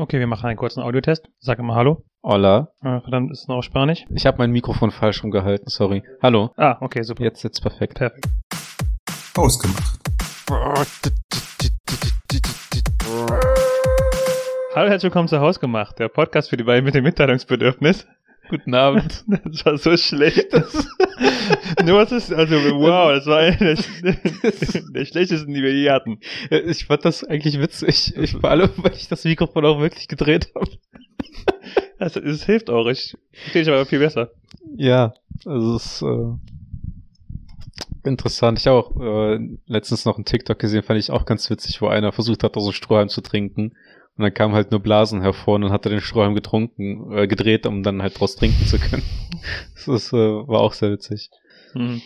Okay, wir machen einen kurzen Audiotest. Sag immer Hallo. Hola. Äh, verdammt, ist noch auf Spanisch. Ich habe mein Mikrofon falsch rumgehalten, sorry. Hallo. Ah, okay, super. Jetzt sitzt perfekt. Perfekt. Ausgemacht. Hallo, herzlich willkommen zu Hausgemacht, der Podcast für die beiden mit dem Mitteilungsbedürfnis. Guten Abend. Das war so schlecht. Das, nur was ist, also wow, das war einer der, der schlechtesten, die wir je hatten. Ich fand das eigentlich witzig. Ich, vor allem, weil ich das Mikrofon auch wirklich gedreht habe. Das, das hilft auch. Ich verstehe dich aber viel besser. Ja, also es ist äh, interessant. Ich habe auch äh, letztens noch einen TikTok gesehen, fand ich auch ganz witzig, wo einer versucht hat, aus so Strohhalm zu trinken. Und dann kam halt nur Blasen hervor und dann hat er den Strohhalm getrunken, äh, gedreht, um dann halt draus trinken zu können. Das ist, äh, war auch sehr witzig. Hm.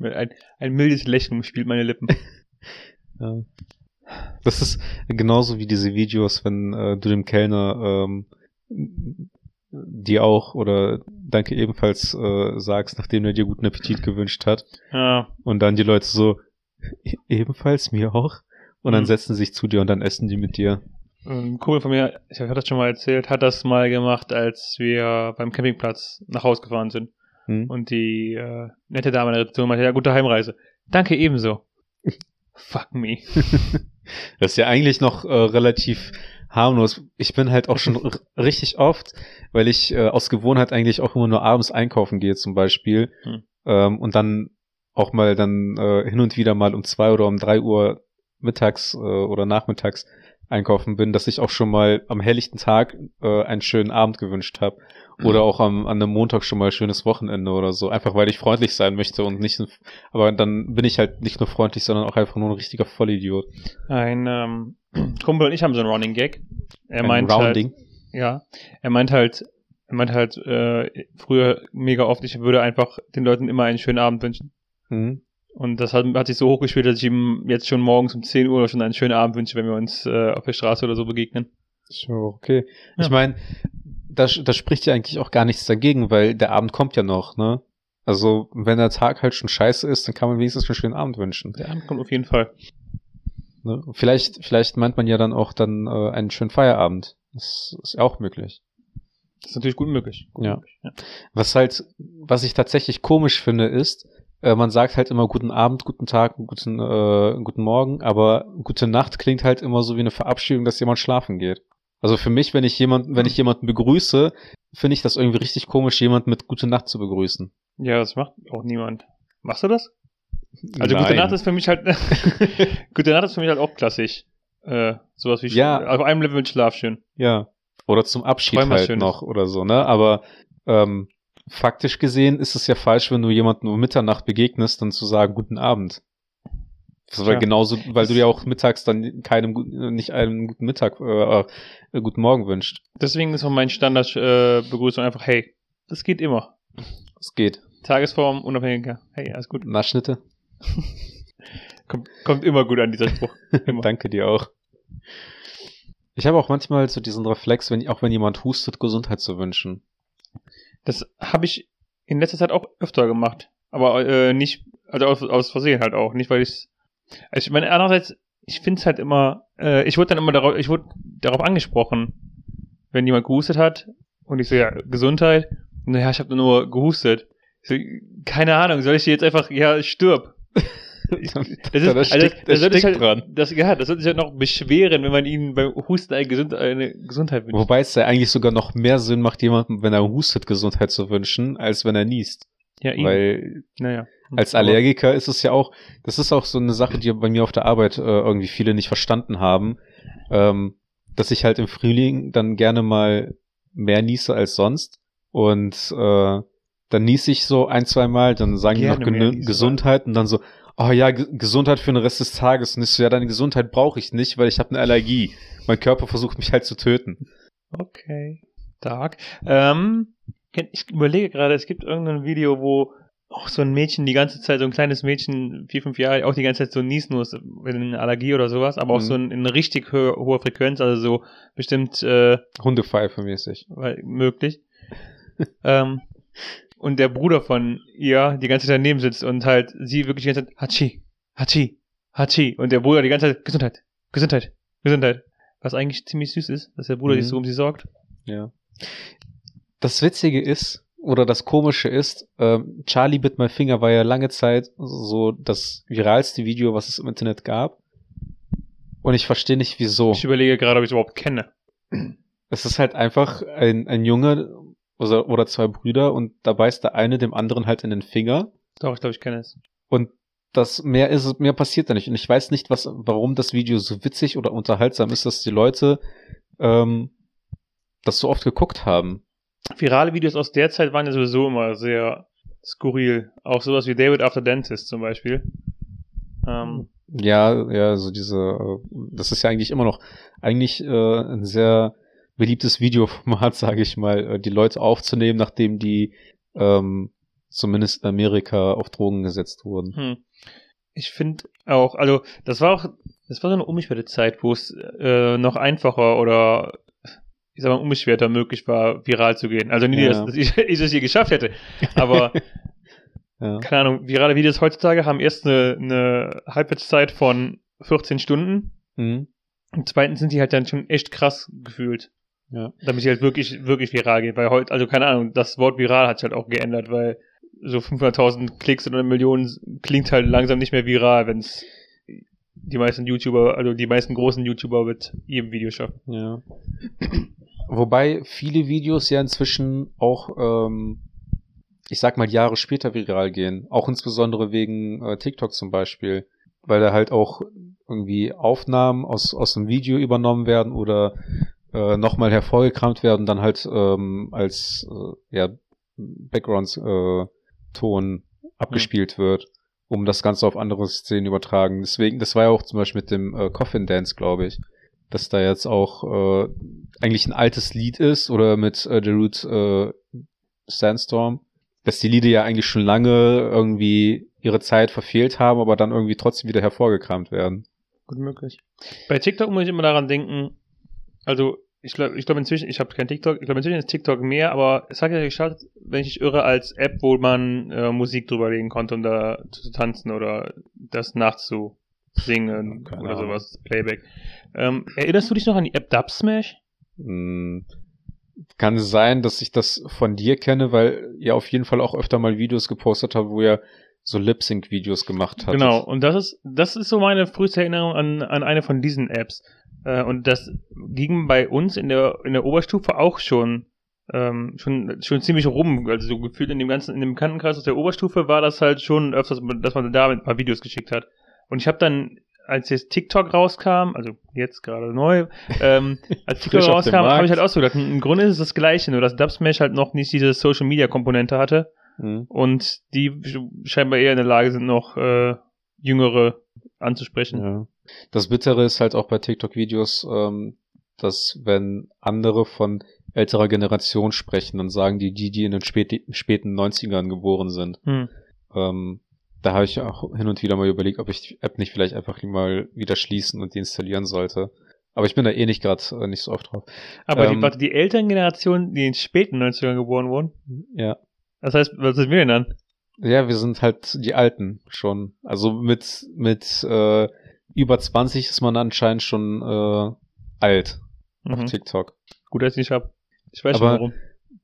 Ein, ein mildes Lächeln spielt meine Lippen. Ja. Das ist genauso wie diese Videos, wenn äh, du dem Kellner ähm, dir auch oder danke ebenfalls äh, sagst, nachdem er dir guten Appetit gewünscht hat. Ja. Und dann die Leute so, "E- ebenfalls mir auch. Und dann Mhm. setzen sie sich zu dir und dann essen die mit dir. Ein Kumpel von mir, ich habe das schon mal erzählt, hat das mal gemacht, als wir beim Campingplatz nach Hause gefahren sind. Hm? Und die äh, nette Dame in der Rezeption meinte, ja, gute Heimreise. Danke ebenso. Fuck me. Das ist ja eigentlich noch äh, relativ harmlos. Ich bin halt auch schon richtig oft, weil ich äh, aus Gewohnheit eigentlich auch immer nur abends einkaufen gehe zum Beispiel Hm. ähm, und dann auch mal dann äh, hin und wieder mal um zwei oder um drei Uhr mittags äh, oder nachmittags einkaufen bin, dass ich auch schon mal am helllichten Tag äh, einen schönen Abend gewünscht habe oder auch am, an einem Montag schon mal ein schönes Wochenende oder so, einfach weil ich freundlich sein möchte und nicht, aber dann bin ich halt nicht nur freundlich, sondern auch einfach nur ein richtiger Vollidiot. Ein ähm, Kumpel und ich haben so einen Running Gag. Er Ein meint Rounding. halt, ja, er meint halt, er meint halt äh, früher mega oft, ich würde einfach den Leuten immer einen schönen Abend wünschen. Mhm. Und das hat, hat sich so hochgespielt, dass ich ihm jetzt schon morgens um 10 Uhr schon einen schönen Abend wünsche, wenn wir uns äh, auf der Straße oder so begegnen. Okay. Ja. Ich meine, da, da spricht ja eigentlich auch gar nichts dagegen, weil der Abend kommt ja noch, ne? Also, wenn der Tag halt schon scheiße ist, dann kann man wenigstens einen schönen Abend wünschen. Der Abend kommt auf jeden Fall. Ne? Vielleicht, vielleicht meint man ja dann auch dann äh, einen schönen Feierabend. Das ist ja auch möglich. Das ist natürlich gut möglich. Gut Ja. möglich. ja. Was halt, was ich tatsächlich komisch finde, ist, äh, man sagt halt immer guten Abend, guten Tag, guten, äh, guten Morgen, aber gute Nacht klingt halt immer so wie eine Verabschiedung, dass jemand schlafen geht. Also für mich, wenn ich jemanden, wenn ich jemanden begrüße, finde ich das irgendwie richtig komisch, jemanden mit gute Nacht zu begrüßen. Ja, das macht auch niemand. Machst du das? Also gute Nein. Nacht ist für mich halt gute Nacht ist für mich halt auch klassisch. Äh, sowas wie Ja. auf einem Level mit Schlaf schön. Ja. Oder zum Abschied halt noch oder so, ne? Aber ähm, faktisch gesehen ist es ja falsch, wenn du jemandem um Mitternacht begegnest, dann zu sagen, guten Abend. Das war Tja. genauso, weil du dir auch mittags dann keinem nicht einem guten Mittag, äh, äh, guten Morgen wünscht. Deswegen ist auch mein Standard äh, Begrüßung einfach hey. Das geht immer. Es geht. Tagesform unabhängiger. Hey, alles gut. Naschnitte. Kommt, kommt immer gut an dieser Spruch. Danke dir auch. Ich habe auch manchmal so diesen Reflex, wenn auch wenn jemand hustet, Gesundheit zu wünschen. Das habe ich in letzter Zeit auch öfter gemacht. Aber äh, nicht, also aus, aus Versehen halt auch. Nicht, weil ich also ich meine, andererseits, ich finde es halt immer, äh, ich wurde dann immer darauf, ich wurde darauf angesprochen, wenn jemand gehustet hat und ich so, ja, Gesundheit. Und naja, ich habe nur gehustet. Ich so, keine Ahnung, soll ich dir jetzt einfach, ja, stirb. Das ist, Da also, da das sich steckt halt, dran. Das, ja, das soll sich halt noch beschweren, wenn man ihnen beim Husten eine, Gesund, eine Gesundheit wünscht. Wobei es ja eigentlich sogar noch mehr Sinn macht, jemandem, wenn er hustet, Gesundheit zu wünschen, als wenn er niest. ja, eben. Weil naja. als Allergiker ist es ja auch, das ist auch so eine Sache, die bei mir auf der Arbeit äh, irgendwie viele nicht verstanden haben, ähm, dass ich halt im Frühling dann gerne mal mehr niese als sonst und äh, dann niese ich so ein, zwei Mal, dann sagen die Gerne noch Gen niesen, Gesundheit und dann so, oh ja, Ge Gesundheit für den Rest des Tages und ich so, ja, deine Gesundheit brauche ich nicht, weil ich habe eine Allergie. Mein Körper versucht mich halt zu töten. Okay. Dark. Ähm, ich überlege gerade, es gibt irgendein Video, wo auch so ein Mädchen die ganze Zeit, so ein kleines Mädchen, vier, fünf Jahre, auch die ganze Zeit so niesen muss, wenn eine Allergie oder sowas, aber auch Mhm. so in, in eine richtig ho hohe Frequenz, also so bestimmt äh, Hundepfeife mäßig. weil- möglich. ähm, und der Bruder von ihr die ganze Zeit daneben sitzt und halt sie wirklich die ganze Zeit Hachi, Hachi, Hachi und der Bruder die ganze Zeit Gesundheit, Gesundheit, Gesundheit. was eigentlich ziemlich süß ist, dass der Bruder Mhm. sich so um sie sorgt. Ja. Das Witzige ist, oder das Komische ist, ähm, Charlie Bit My Finger war ja lange Zeit so das viralste Video, was es im Internet gab. Und ich verstehe nicht, wieso. Ich überlege gerade, ob ich es überhaupt kenne. Es ist halt einfach ein, ein Junge oder, oder zwei Brüder und da beißt der eine dem anderen halt in den Finger. Doch, ich glaube, ich kenne es. Und das mehr ist, mehr passiert da nicht. Und ich weiß nicht, was, warum das Video so witzig oder unterhaltsam ist, dass die Leute ähm, das so oft geguckt haben. Virale Videos aus der Zeit waren ja sowieso immer sehr skurril. Auch sowas wie David After Dentist zum Beispiel. Ähm, Ja, ja, so diese, äh, das ist ja eigentlich immer noch eigentlich äh, ein sehr beliebtes Videoformat, sage ich mal, äh, die Leute aufzunehmen, nachdem die ähm, zumindest in Amerika auf Drogen gesetzt wurden. Hm. Ich finde auch, also das war auch, das war so eine unbeschwerte Zeit, wo es äh, noch einfacher oder ich sag mal unbeschwerter möglich war, viral zu gehen. Also nicht, Ja. dass, dass ich, ich es je geschafft hätte, aber Ja. keine Ahnung, virale Videos heutzutage haben erst eine, eine Halbwertszeit von 14 Stunden Mhm. und zweitens sind die halt dann schon echt krass gefühlt. Ja. Damit sie halt wirklich, wirklich viral gehen, weil heute, also keine Ahnung, das Wort viral hat sich halt auch geändert, weil so 500.000 Klicks oder Millionen klingt halt langsam nicht mehr viral, wenn es die meisten YouTuber, also die meisten großen YouTuber mit jedem Video schaffen. Ja. Wobei viele Videos ja inzwischen auch, ähm, ich sag mal, Jahre später viral gehen. Auch insbesondere wegen äh, TikTok zum Beispiel. Weil da halt auch irgendwie Aufnahmen aus, aus dem Video übernommen werden oder äh, nochmal hervorgekramt werden, dann halt ähm, als äh, ja, Background-Ton abgespielt wird, um das Ganze auf andere Szenen übertragen. Deswegen, das war ja auch zum Beispiel mit dem äh, Coffin Dance, glaube ich dass da jetzt auch äh, eigentlich ein altes Lied ist oder mit äh, The Root äh, Sandstorm, dass die Lieder ja eigentlich schon lange irgendwie ihre Zeit verfehlt haben, aber dann irgendwie trotzdem wieder hervorgekramt werden. Gut möglich. Bei TikTok muss ich immer daran denken, also ich glaube ich glaub inzwischen, ich habe kein TikTok, ich glaube inzwischen ist TikTok mehr, aber es hat ja gestartet, wenn ich nicht irre, als App, wo man äh, Musik drüber legen konnte, um da zu tanzen oder das nachzusingen Keine oder Ahnung. sowas, Playback. Ähm, erinnerst du dich noch an die App Dubsmash? Hm, kann sein, dass ich das von dir kenne, weil ihr auf jeden Fall auch öfter mal Videos gepostet habt, wo ihr so Lip-Sync-Videos gemacht habt. Genau, und das ist, das ist so meine früheste Erinnerung an, an eine von diesen Apps. Äh, und das ging bei uns in der, in der Oberstufe auch schon, ähm, schon, schon ziemlich rum. Also so gefühlt in dem ganzen, in dem Bekanntenkreis aus der Oberstufe war das halt schon öfters, dass man da ein paar Videos geschickt hat. Und ich habe dann, als jetzt TikTok rauskam, also jetzt gerade neu, ähm, als TikTok rauskam, habe ich halt auch so gedacht, im Grunde ist es das Gleiche, nur dass Dubsmash halt noch nicht diese Social Media Komponente hatte Hm. und die scheinbar eher in der Lage sind, noch äh, Jüngere anzusprechen. Ja. Das Bittere ist halt auch bei TikTok-Videos, ähm, dass wenn andere von älterer Generation sprechen, dann sagen die die, die in den späti- späten 90ern geboren sind. Hm. Ähm, da habe ich auch hin und wieder mal überlegt, ob ich die App nicht vielleicht einfach mal wieder schließen und deinstallieren sollte. Aber ich bin da eh nicht gerade äh, nicht so oft drauf. Aber die, Ähm, warte, die älteren Generationen, die in den späten 90ern geboren wurden, Ja. das heißt, was sind wir denn dann? Ja, wir sind halt die Alten schon. Also mit, mit äh, über 20 ist man anscheinend schon äh, alt auf Mhm. TikTok. Gut, dass ich nicht hab. Ich weiß Aber- schon warum.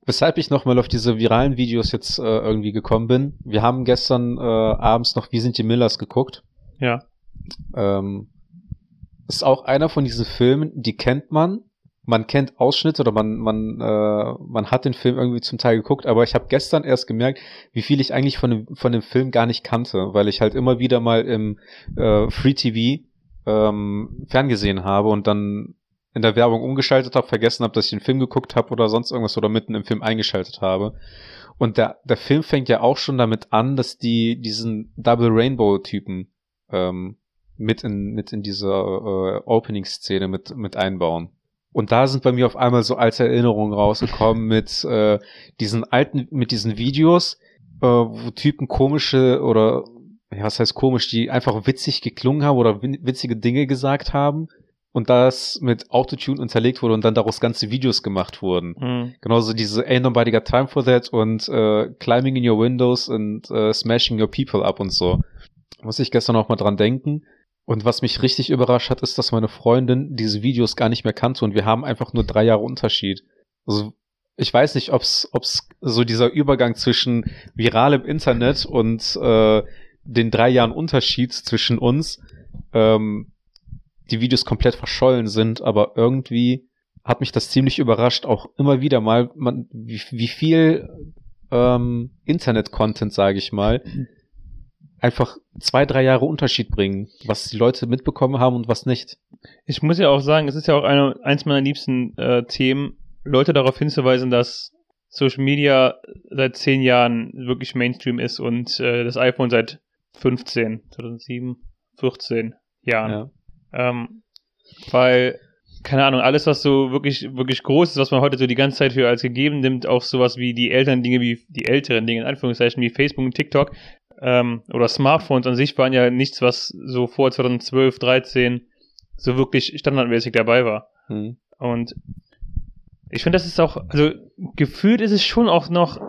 Weshalb ich nochmal auf diese viralen Videos jetzt äh, irgendwie gekommen bin. Wir haben gestern äh, abends noch Wie sind die Millers geguckt. Ja. Ähm, ist auch einer von diesen Filmen, die kennt man. Man kennt Ausschnitte oder man, man, äh, man hat den Film irgendwie zum Teil geguckt, aber ich habe gestern erst gemerkt, wie viel ich eigentlich von dem, von dem Film gar nicht kannte, weil ich halt immer wieder mal im äh, Free TV ähm, ferngesehen habe und dann in der Werbung umgeschaltet habe, vergessen habe, dass ich den Film geguckt habe oder sonst irgendwas oder mitten im Film eingeschaltet habe. Und der, der Film fängt ja auch schon damit an, dass die diesen Double Rainbow-Typen ähm, mit in, mit in diese äh, Opening-Szene mit, mit einbauen. Und da sind bei mir auf einmal so alte Erinnerungen rausgekommen mit äh, diesen alten, mit diesen Videos, äh, wo Typen komische oder ja, was heißt komisch, die einfach witzig geklungen haben oder witzige Dinge gesagt haben und das mit Autotune unterlegt wurde und dann daraus ganze Videos gemacht wurden. Mhm. Genauso diese Ain't Nobody Got Time for That und äh, Climbing in Your Windows und äh, Smashing Your People Up und so. Muss ich gestern auch mal dran denken. Und was mich richtig überrascht hat, ist, dass meine Freundin diese Videos gar nicht mehr kannte und wir haben einfach nur drei Jahre Unterschied. Also ich weiß nicht, ob's, ob's so dieser Übergang zwischen viralem Internet und äh, den drei Jahren Unterschied zwischen uns ähm, die Videos komplett verschollen sind, aber irgendwie hat mich das ziemlich überrascht, auch immer wieder mal, man, wie, wie viel ähm, Internet-Content, sage ich mal, einfach zwei, drei Jahre Unterschied bringen, was die Leute mitbekommen haben und was nicht. Ich muss ja auch sagen, es ist ja auch eine, eins meiner liebsten äh, Themen, Leute darauf hinzuweisen, dass Social Media seit zehn Jahren wirklich Mainstream ist und äh, das iPhone seit 15, 2007, 14 Jahren. Ja. Ähm, weil, keine Ahnung, alles, was so wirklich, wirklich groß ist, was man heute so die ganze Zeit für als gegeben nimmt, auch sowas wie die älteren Dinge, wie die älteren Dinge, in Anführungszeichen, wie Facebook und TikTok, ähm, oder Smartphones an sich waren ja nichts, was so vor 2012, 13 so wirklich standardmäßig dabei war. Hm. Und ich finde, das ist auch, also gefühlt ist es schon auch noch,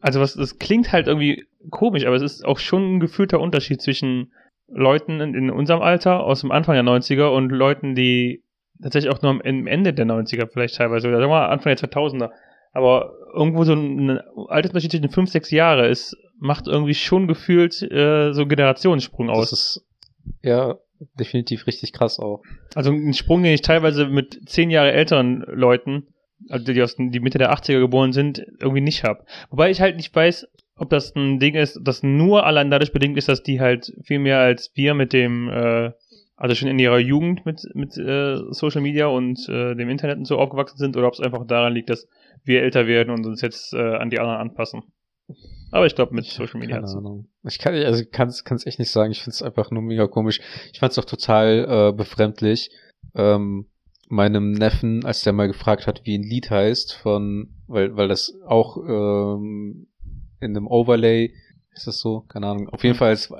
also was, das klingt halt irgendwie komisch, aber es ist auch schon ein gefühlter Unterschied zwischen Leuten in, in unserem Alter aus dem Anfang der 90er und Leuten, die tatsächlich auch nur am Ende der 90er vielleicht teilweise, oder sagen wir mal Anfang der 2000er. Aber irgendwo so ein Altersunterschied zwischen fünf, sechs Jahre ist, macht irgendwie schon gefühlt äh, so Generationssprung aus. Das ist ja definitiv richtig krass auch. Also ein Sprung, den ich teilweise mit zehn Jahre älteren Leuten, also die aus die Mitte der 80er geboren sind, irgendwie nicht habe. Wobei ich halt nicht weiß, ob das ein Ding ist, das nur allein dadurch bedingt ist, dass die halt viel mehr als wir mit dem, äh, also schon in ihrer Jugend mit, mit äh, Social Media und äh, dem Internet und so aufgewachsen sind, oder ob es einfach daran liegt, dass wir älter werden und uns jetzt äh, an die anderen anpassen. Aber ich glaube mit Social Media. Keine Ahnung. Ich kann also kann es echt nicht sagen. Ich finde es einfach nur mega komisch. Ich fand es auch total äh, befremdlich. Ähm, meinem Neffen, als der mal gefragt hat, wie ein Lied heißt, von, weil, weil das auch ähm, in einem Overlay, ist das so? Keine Ahnung. Auf jeden Fall, es,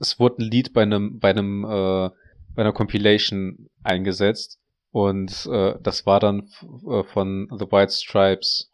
es wurde ein Lied bei einem, bei einem, äh, bei einer Compilation eingesetzt. Und äh, das war dann äh, von The White Stripes.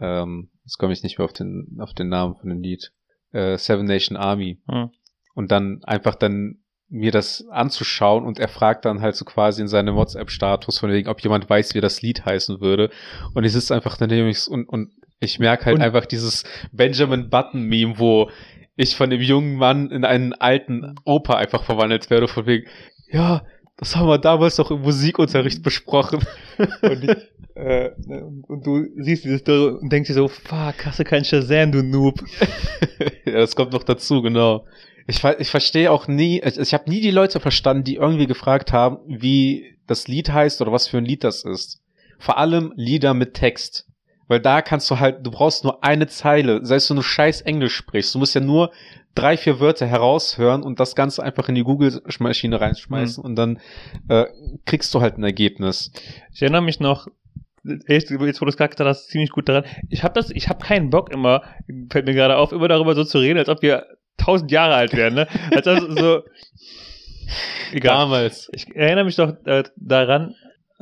Ähm, jetzt komme ich nicht mehr auf den, auf den Namen von dem Lied. Äh, Seven Nation Army. Hm. Und dann einfach dann mir das anzuschauen und er fragt dann halt so quasi in seinem WhatsApp-Status von wegen, ob jemand weiß, wie das Lied heißen würde. Und ich sitze einfach daneben und, und ich merke halt und einfach dieses Benjamin Button-Meme, wo ich von dem jungen Mann in einen alten Opa einfach verwandelt werde, von wegen, ja, das haben wir damals doch im Musikunterricht besprochen. und, ich, äh, und, du siehst dieses Story und denkst dir so, fuck, hast du keinen Shazam, du Noob. ja, das kommt noch dazu, genau. Ich, ich verstehe auch nie, ich, ich habe nie die Leute verstanden, die irgendwie gefragt haben, wie das Lied heißt oder was für ein Lied das ist. Vor allem Lieder mit Text. Weil da kannst du halt, du brauchst nur eine Zeile, sei es du nur scheiß Englisch sprichst. Du musst ja nur drei, vier Wörter heraushören und das Ganze einfach in die Google-Maschine reinschmeißen mhm. und dann äh, kriegst du halt ein Ergebnis. Ich erinnere mich noch, echt, jetzt wo du es gerade gesagt hast, ziemlich gut daran. Ich habe das, ich habe keinen Bock immer, fällt mir gerade auf, immer darüber so zu reden, als ob wir tausend Jahre alt wären, ne? Als also so. Egal. Damals. Ich erinnere mich doch äh, daran,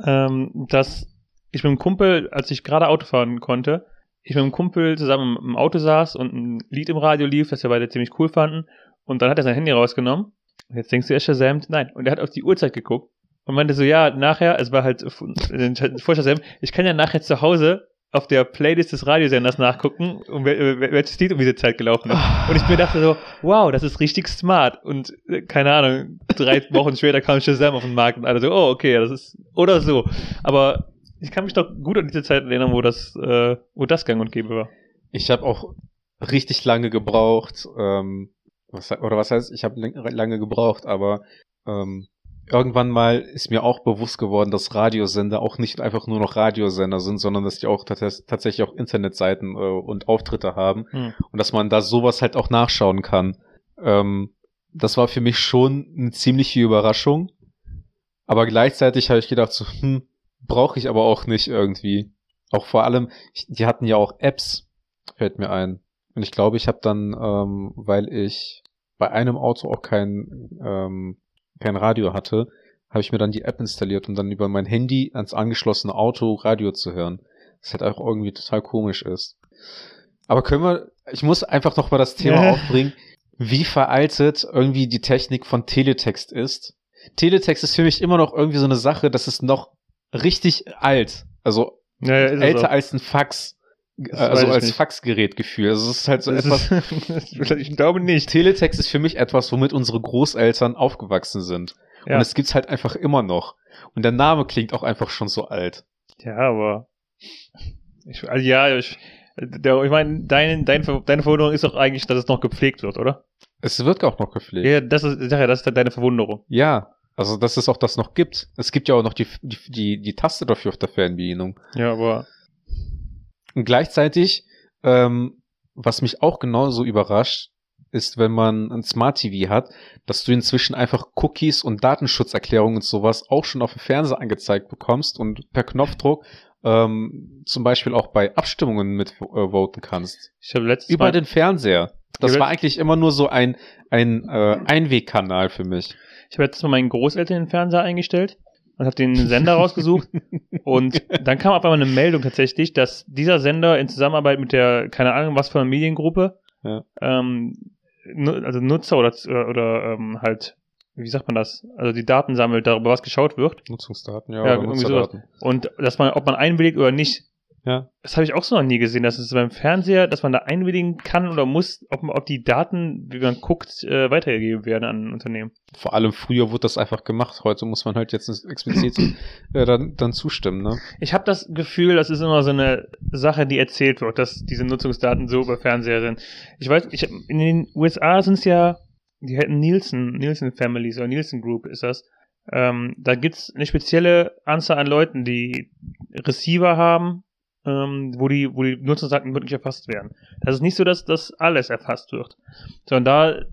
ähm, dass ich mit einem Kumpel, als ich gerade Auto fahren konnte, ich mit einem Kumpel zusammen im Auto saß und ein Lied im Radio lief, das wir beide ziemlich cool fanden. Und dann hat er sein Handy rausgenommen. Und jetzt denkst du, er shazamt? Nein. Und er hat auf die Uhrzeit geguckt und meinte so, ja, nachher, es war halt vor Shazam, ich kann ja nachher zu Hause auf der Playlist des Radiosenders nachgucken, um welches Lied um diese Zeit gelaufen ist. Und ich mir dachte so, wow, das ist richtig smart. Und äh, keine Ahnung, drei Wochen später kam Shazam auf den Markt und alle so, oh, okay, das ist, oder so. Aber ich kann mich doch gut an diese Zeit erinnern, wo das, äh, wo das gang und gäbe war. Ich habe auch richtig lange gebraucht, ähm, was, oder was heißt, ich habe lange gebraucht, aber ähm, irgendwann mal ist mir auch bewusst geworden, dass Radiosender auch nicht einfach nur noch Radiosender sind, sondern dass die auch tatsächlich auch Internetseiten äh, und Auftritte haben hm. und dass man da sowas halt auch nachschauen kann. Ähm, das war für mich schon eine ziemliche Überraschung. Aber gleichzeitig habe ich gedacht, so, hm, brauche ich aber auch nicht irgendwie. Auch vor allem, die hatten ja auch Apps, fällt mir ein. Und ich glaube, ich habe dann, ähm, weil ich bei einem Auto auch kein, ähm, kein Radio hatte, habe ich mir dann die App installiert und dann über mein Handy ans angeschlossene Auto Radio zu hören. Das halt auch irgendwie total komisch ist. Aber können wir, ich muss einfach noch mal das Thema aufbringen. wie veraltet irgendwie die Technik von Teletext ist. Teletext ist für mich immer noch irgendwie so eine Sache, das ist noch richtig alt. Also Ja, ja, älter als ein Fax, äh, Das also weiß ich als nicht. Faxgerätgefühl. Also es ist halt so Das etwas. ist, ich glaube nicht. Teletext ist für mich etwas, womit unsere Großeltern aufgewachsen sind. Ja. Und es gibt's halt einfach immer noch. Und der Name klingt auch einfach schon so alt. Ja, aber ich, also ja, ich, der, ich meine, deine, deine, deine Verwunderung ist doch eigentlich, dass es noch gepflegt wird, oder? Es wird auch noch gepflegt. Ja, das ist, ja, das ist deine Verwunderung. Ja, also dass es auch das noch gibt. Es gibt ja auch noch die, die, die, die Taste dafür auf der Fernbedienung. Ja, aber Und gleichzeitig, ähm, was mich auch genauso überrascht, ist, wenn man ein Smart TV hat, dass du inzwischen einfach Cookies und Datenschutzerklärungen und sowas auch schon auf dem Fernseher angezeigt bekommst und per Knopfdruck ähm, zum Beispiel auch bei Abstimmungen mit äh, voten kannst. ich habe letztes Über Mal, den Fernseher. Das war eigentlich immer nur so ein, ein äh, Einwegkanal für mich. Ich habe letztes Mal meinen Großeltern den Fernseher eingestellt und habe den Sender rausgesucht und dann kam auf einmal eine Meldung tatsächlich, dass dieser Sender in Zusammenarbeit mit der, keine Ahnung, was für einer Mediengruppe, Ja. ähm, also Nutzer oder, oder, oder ähm, halt, wie sagt man das, also die Daten sammelt, darüber was geschaut wird Nutzungsdaten, Ja, irgendwie sowas. und dass man, ob man einwilligt oder nicht. Ja. Das habe ich auch so noch nie gesehen, dass es beim Fernseher, dass man da einwilligen kann oder muss, ob, ob die Daten, wie man guckt, äh, weitergegeben werden an ein Unternehmen. Vor allem früher wurde das einfach gemacht. Heute muss man halt jetzt explizit äh, dann, dann zustimmen, ne? Ich habe das Gefühl, das ist immer so eine Sache, die erzählt wird, dass diese Nutzungsdaten so über Fernseher sind. Ich weiß, ich, hab- in den USA sind es ja, die hätten Nielsen, Nielsen Families oder Nielsen Group ist das. Ähm, da gibt's eine spezielle Anzahl an Leuten, die Receiver haben, ähm, wo die, wo die Nutzungsdaten wirklich erfasst werden. Das ist nicht so, dass das alles erfasst wird, sondern da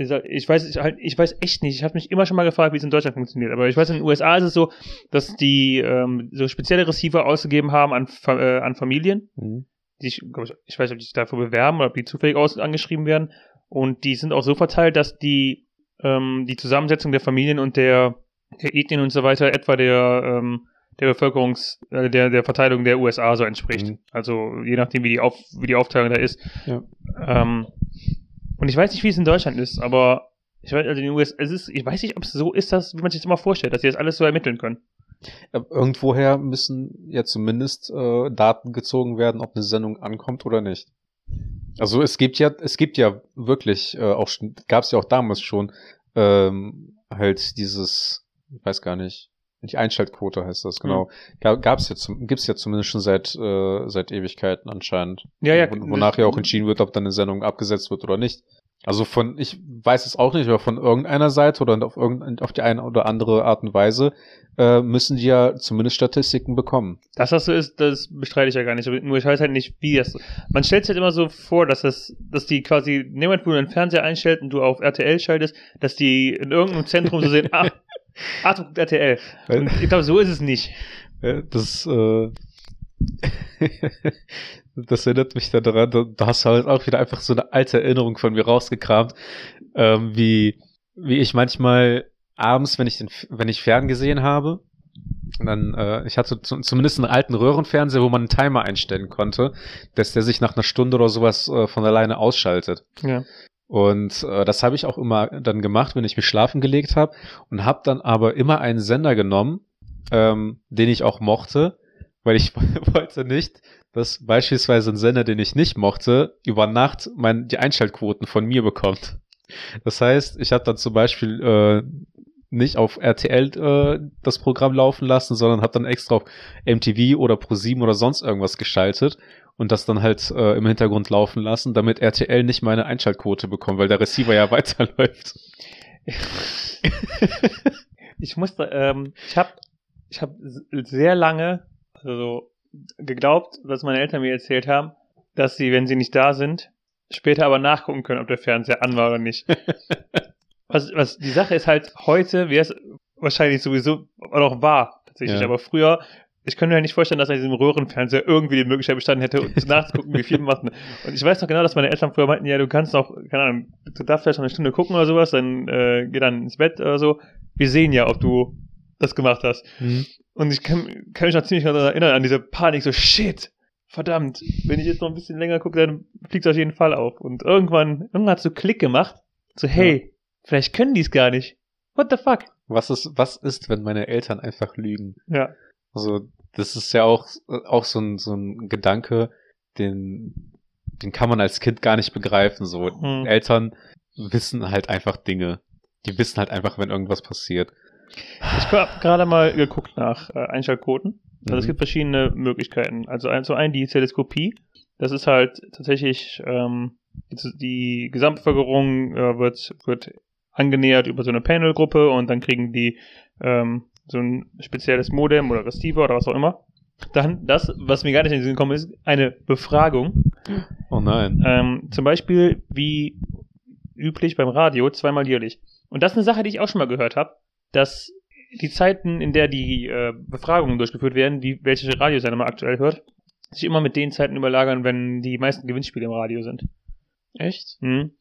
ich sag- ich weiß, ich, halt, ich weiß echt nicht. Ich habe mich immer schon mal gefragt, wie es in Deutschland funktioniert. Aber ich weiß, in den USA ist es so, dass die ähm, so spezielle Receiver ausgegeben haben an, äh, an Familien. Mhm. Die ich, ich, ich weiß nicht, ob die sich dafür bewerben oder ob die zufällig aus, angeschrieben werden. Und die sind auch so verteilt, dass die ähm, die Zusammensetzung der Familien und der, der Ethnien und so weiter etwa der ähm, der Bevölkerungs, äh, der, der Verteilung der USA so entspricht. Mhm. Also je nachdem, wie die, Auf, wie die Aufteilung da ist. Ja. Ähm, und ich weiß nicht, wie es in Deutschland ist, aber ich weiß, also in den USA, es ist, ich weiß nicht, ob es so ist, dass, wie man sich das immer vorstellt, dass sie das alles so ermitteln können. Äh, Irgendwoher müssen ja zumindest äh, Daten gezogen werden, ob eine Sendung ankommt oder nicht. Also es gibt ja, es gibt ja wirklich äh, auch gab es ja auch damals schon ähm, halt dieses, ich weiß gar nicht, die Einschaltquote heißt das genau. Gab gab's ja zum, gibt's ja zumindest schon seit äh, seit Ewigkeiten anscheinend. Ja, ja. Wo, wonach ja auch entschieden wird, ob dann eine Sendung abgesetzt wird oder nicht. Also von, ich weiß es auch nicht, aber von irgendeiner Seite oder auf irgendein, auf die eine oder andere Art und Weise äh, müssen die ja zumindest Statistiken bekommen. Dass das so ist, das bestreite ich ja gar nicht. Nur ich weiß halt nicht, wie das. Man stellt sich halt immer so vor, dass das, dass die quasi, niemand, wo du einen Fernseher einstellt und du auf RTL schaltest, dass die in irgendeinem Zentrum so sehen, ah, Achtung, RTL. Und ich glaube, so ist es nicht. Das, äh, das erinnert mich da daran, da, da hast du halt auch wieder einfach so eine alte Erinnerung von mir rausgekramt, ähm, wie, wie ich manchmal abends, wenn ich den, wenn ich ferngesehen habe, dann, äh, ich hatte zu, zumindest einen alten Röhrenfernseher, wo man einen Timer einstellen konnte, dass der sich nach einer Stunde oder sowas äh, von alleine ausschaltet. Ja. Und äh, das habe ich auch immer dann gemacht, wenn ich mich schlafen gelegt habe und habe dann aber immer einen Sender genommen, ähm, den ich auch mochte, weil ich wollte nicht, dass beispielsweise ein Sender, den ich nicht mochte, über Nacht mein, die Einschaltquoten von mir bekommt. Das heißt, ich habe dann zum Beispiel äh, nicht auf RTL äh, das Programm laufen lassen, sondern habe dann extra auf MTV oder ProSieben oder sonst irgendwas geschaltet und das dann halt äh, im Hintergrund laufen lassen, damit RTL nicht meine Einschaltquote bekommt, weil der Receiver ja weiterläuft. Ich musste, ähm, ich habe ich hab sehr lange also geglaubt, was meine Eltern mir erzählt haben, dass sie, wenn sie nicht da sind, später aber nachgucken können, ob der Fernseher an war oder nicht. was, was die Sache ist halt, heute wäre es wahrscheinlich sowieso auch war, tatsächlich, Ja. aber früher, ich könnte mir nicht vorstellen, dass an diesem Röhrenfernseher irgendwie die Möglichkeit bestanden hätte, nachzugucken, wie viel machen. Und ich weiß noch genau, dass meine Eltern früher meinten, ja, du kannst noch, keine Ahnung, du darfst vielleicht noch eine Stunde gucken oder sowas, dann äh, geh dann ins Bett oder so. Wir sehen ja, ob du das gemacht hast. Und ich kann, kann mich noch ziemlich daran erinnern, an diese Panik, so shit, verdammt, wenn ich jetzt noch ein bisschen länger gucke, dann fliegt es auf jeden Fall auf. Und irgendwann, irgendwann hat so Klick gemacht, so, hey, vielleicht können die es gar nicht. What the fuck? Was ist, was ist, wenn meine Eltern einfach lügen? Ja. Also, das ist ja auch, auch so ein, so ein Gedanke, den, den kann man als Kind gar nicht begreifen. So, Hm. Eltern wissen halt einfach Dinge. Die wissen halt einfach, wenn irgendwas passiert. Ich habe gerade mal geguckt nach äh, Einschaltquoten. Also es Mhm. gibt verschiedene Möglichkeiten. Also ein- zum einen die Teleskopie. Das ist halt tatsächlich ähm, die, die Gesamtbevölkerung äh, wird wird angenähert über so eine Panelgruppe und dann kriegen die ähm, so ein spezielles Modem oder Receiver oder was auch immer. Dann das, was mir gar nicht in den Sinn gekommen ist, eine Befragung. Oh nein. Ähm, zum Beispiel wie üblich beim Radio zweimal jährlich. Und das ist eine Sache, die ich auch schon mal gehört habe, dass die Zeiten, in der die äh, Befragungen durchgeführt werden, wie welche Radiosender man aktuell hört, sich immer mit den Zeiten überlagern, wenn die meisten Gewinnspiele im Radio sind. Echt? Mhm.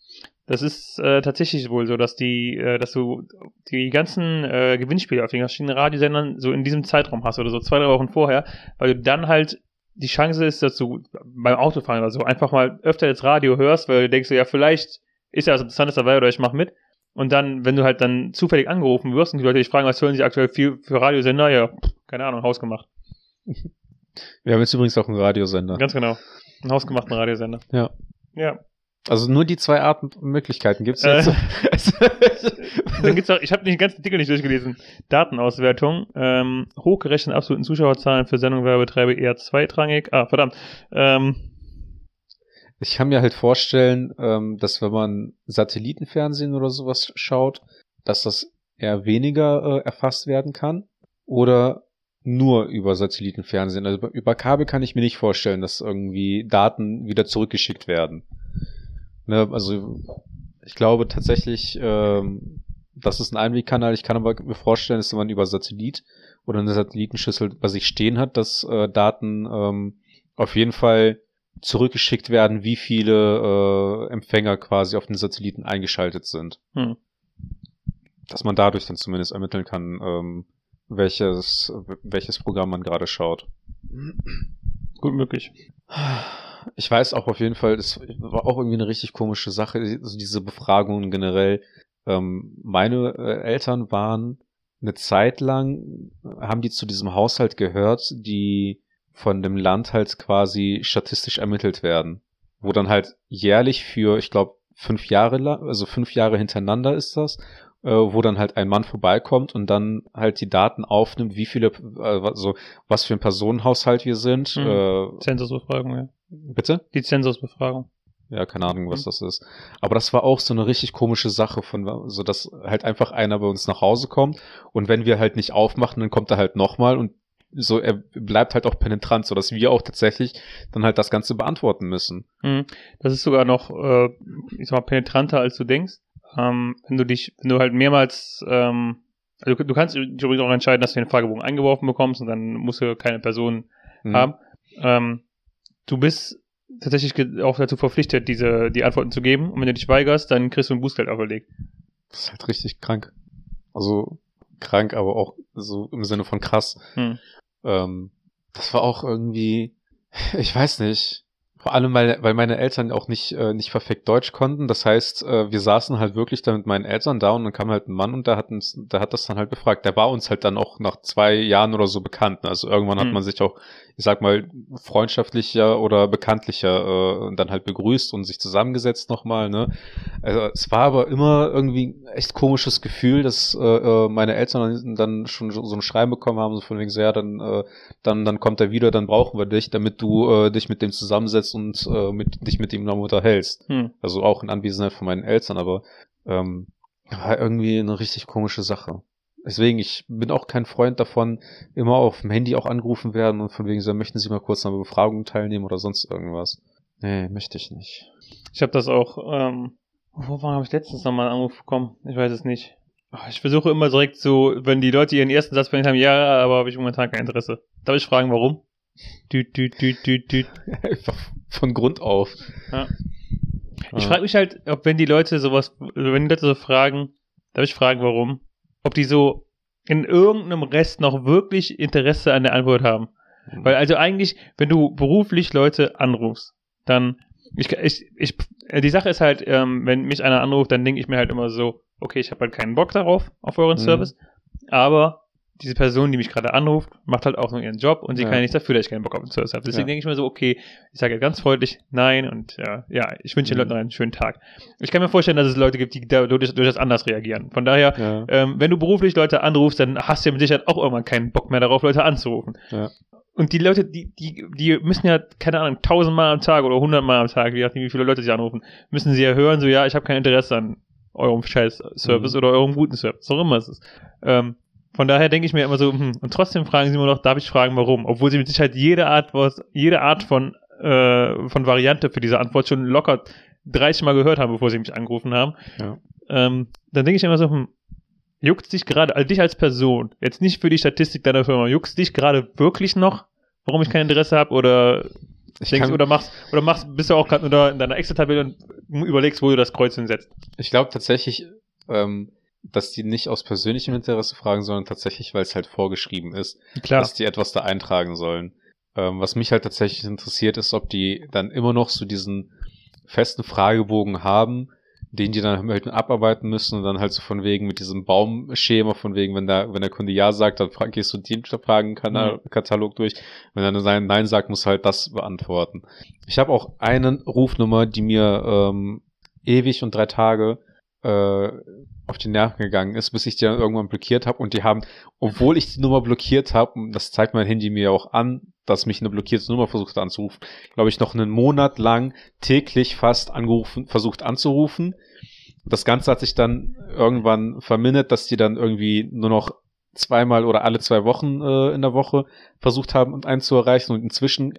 Das ist äh, tatsächlich wohl so, dass die, äh, dass du die ganzen äh, Gewinnspiele auf den verschiedenen Radiosendern so in diesem Zeitraum hast oder so zwei, drei Wochen vorher, weil du dann halt die Chance ist, dass du beim Autofahren oder so einfach mal öfter das Radio hörst, weil du denkst, ja, vielleicht ist ja was Interessantes dabei oder ich mach mit. Und dann, wenn du halt dann zufällig angerufen wirst und die Leute dich fragen, was hören sie aktuell viel für Radiosender, ja, keine Ahnung, hausgemacht. Wir haben jetzt übrigens auch einen Radiosender. Ganz genau. Einen hausgemachten Radiosender. Ja. Ja. Also nur die zwei Arten Möglichkeiten gibt's Äh. jetzt. Dann gibt's auch, ich habe den ganzen Artikel nicht durchgelesen. Datenauswertung, ähm, hochgerechnet absoluten Zuschauerzahlen für Sendung Werbetreiber eher zweitrangig. Ah, verdammt. Ähm, Ich kann mir halt vorstellen, ähm, dass wenn man Satellitenfernsehen oder sowas schaut, dass das eher weniger äh, erfasst werden kann oder nur über Satellitenfernsehen. Also über Kabel kann ich mir nicht vorstellen, dass irgendwie Daten wieder zurückgeschickt werden. Ne, also ich glaube tatsächlich, ähm, das ist ein Einwegkanal. Ich kann aber mir vorstellen, dass man über Satellit oder eine Satellitenschüssel bei sich stehen hat, dass äh, Daten ähm, auf jeden Fall zurückgeschickt werden, wie viele äh, Empfänger quasi auf den Satelliten eingeschaltet sind. hm. Dass man dadurch dann zumindest ermitteln kann, ähm, welches, welches Programm man gerade schaut. Gut möglich. Ich weiß auch auf jeden Fall, das war auch irgendwie eine richtig komische Sache, also diese Befragungen generell. Ähm, meine äh, Eltern waren eine Zeit lang, haben die zu diesem Haushalt gehört, die von dem Land halt quasi statistisch ermittelt werden. Wo dann halt jährlich für, ich glaube, fünf Jahre lang, also fünf Jahre hintereinander ist das, äh, wo dann halt ein Mann vorbeikommt und dann halt die Daten aufnimmt, wie viele, also was für ein Personenhaushalt wir sind. Mhm. Äh, Zensusbefragung, ja. Bitte? Die Zensusbefragung. Ja, keine Ahnung, was Mhm. das ist. Aber das war auch so eine richtig komische Sache von, so dass halt einfach einer bei uns nach Hause kommt und wenn wir halt nicht aufmachen, dann kommt er halt nochmal und so, er bleibt halt auch penetrant, so dass wir auch tatsächlich dann halt das Ganze beantworten müssen. Hm. Das ist sogar noch, äh, ich sag mal, penetranter, als du denkst. Ähm, wenn du dich, wenn du halt mehrmals, ähm, also du, du kannst übrigens auch entscheiden, dass du den Fragebogen eingeworfen bekommst und dann musst du keine Person Hm. haben. Ähm, du bist tatsächlich auch dazu verpflichtet, diese, die Antworten zu geben. Und wenn du dich weigerst, dann kriegst du ein Bußgeld auferlegt. Das ist halt richtig krank. Also krank, aber auch so im Sinne von krass. Hm. Ähm, das war auch irgendwie, ich weiß nicht. Vor allem, weil, weil meine Eltern auch nicht, äh, nicht perfekt Deutsch konnten. Das heißt, äh, wir saßen halt wirklich da mit meinen Eltern da und dann kam halt ein Mann und der hat uns, der hat das dann halt befragt. Der war uns halt dann auch nach zwei Jahren oder so bekannt. Also irgendwann hat Hm. man sich auch, ich sag mal, freundschaftlicher oder bekanntlicher äh, dann halt begrüßt und sich zusammengesetzt nochmal, ne? Also es war aber immer irgendwie ein echt komisches Gefühl, dass äh, äh, meine Eltern dann schon so ein Schreiben bekommen haben, so von wegen so, ja, dann, äh, dann, dann kommt er wieder, dann brauchen wir dich, damit du äh, dich mit dem zusammensetzt und äh, mit, dich mit ihm noch unterhältst. Hm. Also auch in Anwesenheit von meinen Eltern, aber ähm, war irgendwie eine richtig komische Sache. Deswegen, ich bin auch kein Freund davon, immer auf dem Handy auch angerufen werden und von wegen so, möchten Sie mal kurz an einer Befragung teilnehmen oder sonst irgendwas. Nee, möchte ich nicht. Ich habe das auch, ähm, wo war habe ich letztens nochmal einen Anruf bekommen? Ich weiß es nicht. Ah, Ich versuche immer direkt so, wenn die Leute ihren ersten Satz beendet haben, ja, aber habe ich momentan kein Interesse. Darf ich fragen, warum? Düt, düt, düt, düt, düt. Einfach von Grund auf. Ja. Ja. Ich frage mich halt, ob wenn die Leute sowas, wenn die Leute so fragen, darf ich fragen, warum? Ob die so in irgendeinem Rest noch wirklich Interesse an der Antwort haben. Mhm. Weil also eigentlich, wenn du beruflich Leute anrufst, dann ich, ich, ich äh, die Sache ist halt, ähm, wenn mich einer anruft, dann denke ich mir halt immer so, okay, ich habe halt keinen Bock darauf, auf euren Mhm. Service, aber diese Person, die mich gerade anruft, macht halt auch nur ihren Job und sie Ja. kann ja nichts dafür, dass ich keinen Bock auf den Service habe. Deswegen Ja. denke ich mir so, okay, ich sage ganz freundlich nein und ja, ja ich wünsche den Mhm. Leuten einen schönen Tag. Ich kann mir vorstellen, dass es Leute gibt, die da durch, durch das anders reagieren. Von daher, ähm, wenn du beruflich Leute anrufst, dann hast du ja mit Sicherheit auch irgendwann keinen Bock mehr darauf, Leute anzurufen. Und die Leute, die, die, die müssen ja, keine Ahnung, tausendmal am Tag oder hundertmal am Tag, je nachdem, wie viele Leute sie anrufen, müssen sie ja hören, so, ja, ich habe kein Interesse an eurem scheiß Service Mhm. oder eurem guten Service, was auch immer es ist. Ähm, von daher denke ich mir immer so, hm, und trotzdem fragen sie immer noch, darf ich fragen, warum? Obwohl sie mit Sicherheit jede Art, jede Art von, äh, von Variante für diese Antwort schon locker 30 Mal gehört haben, bevor sie mich angerufen haben. Ja. Ähm, dann denke ich immer so, hm, juckt dich gerade, also dich als Person, jetzt nicht für die Statistik deiner Firma, juckt dich gerade wirklich noch, warum ich kein Interesse habe oder ich, denkst kann- oder machst oder machst bist du auch gerade in deiner Excel-Tabelle und überlegst, wo du das Kreuz hinsetzt. ich glaube tatsächlich, ähm, dass die nicht aus persönlichem Interesse fragen, sondern tatsächlich, weil es halt vorgeschrieben ist, Klar. dass die etwas da eintragen sollen. Ähm, was mich halt tatsächlich interessiert, ist, ob die dann immer noch so diesen festen Fragebogen haben, den die dann halt abarbeiten müssen und dann halt so von wegen mit diesem Baumschema, von wegen, wenn der, wenn der Kunde Ja sagt, dann fra- gehst du den Fragenkatalog durch. Wenn er dann Nein sagt, musst du halt das beantworten. Ich habe auch eine Rufnummer, die mir ähm, ewig und drei Tage äh, auf die Nerven gegangen ist, bis ich die dann irgendwann blockiert habe und die haben, obwohl ich die Nummer blockiert habe, das zeigt mein Handy mir auch an, dass mich eine blockierte Nummer versucht anzurufen, glaube ich, noch einen Monat lang täglich fast angerufen, versucht anzurufen. Das Ganze hat sich dann irgendwann vermindert, dass die dann irgendwie nur noch zweimal oder alle zwei Wochen äh, in der Woche versucht haben, und einen zu erreichen. Und inzwischen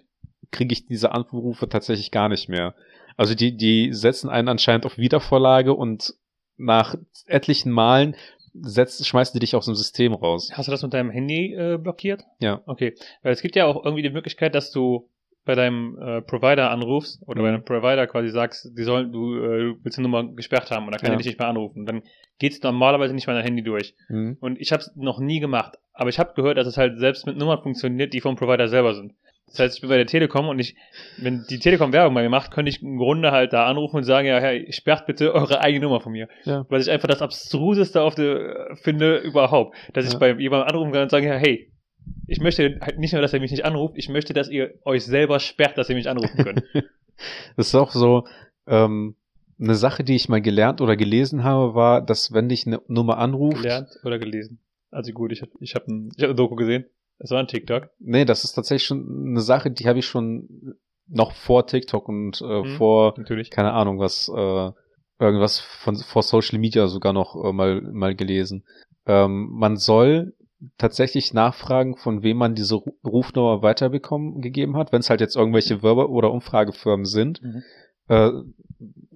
kriege ich diese Anrufe tatsächlich gar nicht mehr. Also die, die setzen einen anscheinend auf Wiedervorlage und nach etlichen Malen setzt, schmeißen die dich aus dem System raus. Hast du das mit deinem Handy äh, blockiert? Ja. Okay. Weil es gibt ja auch irgendwie die Möglichkeit, dass du bei deinem äh, Provider anrufst oder Mhm. bei deinem Provider quasi sagst, die sollen, du, äh, willst die Nummer gesperrt haben oder kann Ja. die dich nicht mehr anrufen. Dann geht's normalerweise nicht mal dein Handy durch. Mhm. Und ich habe es noch nie gemacht. Aber ich habe gehört, dass es halt selbst mit Nummern funktioniert, die vom Provider selber sind. Das heißt, ich bin bei der Telekom und ich, wenn die Telekom Werbung bei mir macht, könnte ich im Grunde halt da anrufen und sagen, ja, hey, sperrt bitte eure eigene Nummer von mir. Ja. Weil ich einfach das abstruseste auf der, finde überhaupt. Dass ich Ja. bei jemandem anrufen kann und sagen, ja, hey, ich möchte halt nicht nur, dass er mich nicht anruft, ich möchte, dass ihr euch selber sperrt, dass ihr mich anrufen könnt. Das ist auch so, ähm, eine Sache, die ich mal gelernt oder gelesen habe, war, dass wenn dich eine Nummer anruft, Gelernt oder gelesen. Also gut, ich habe ich hab ein, ich hab eine Doku gesehen. Das war ein TikTok. nee, das ist tatsächlich schon eine Sache, die habe ich schon noch vor TikTok und äh, Mhm. vor, Natürlich. keine Ahnung, was, äh, irgendwas von vor Social Media sogar noch äh, mal, mal gelesen. Ähm, man soll tatsächlich nachfragen, von wem man diese Ru- Rufnummer weiterbekommen gegeben hat, wenn es halt jetzt irgendwelche Werbe- oder Umfragefirmen sind. Mhm. Äh,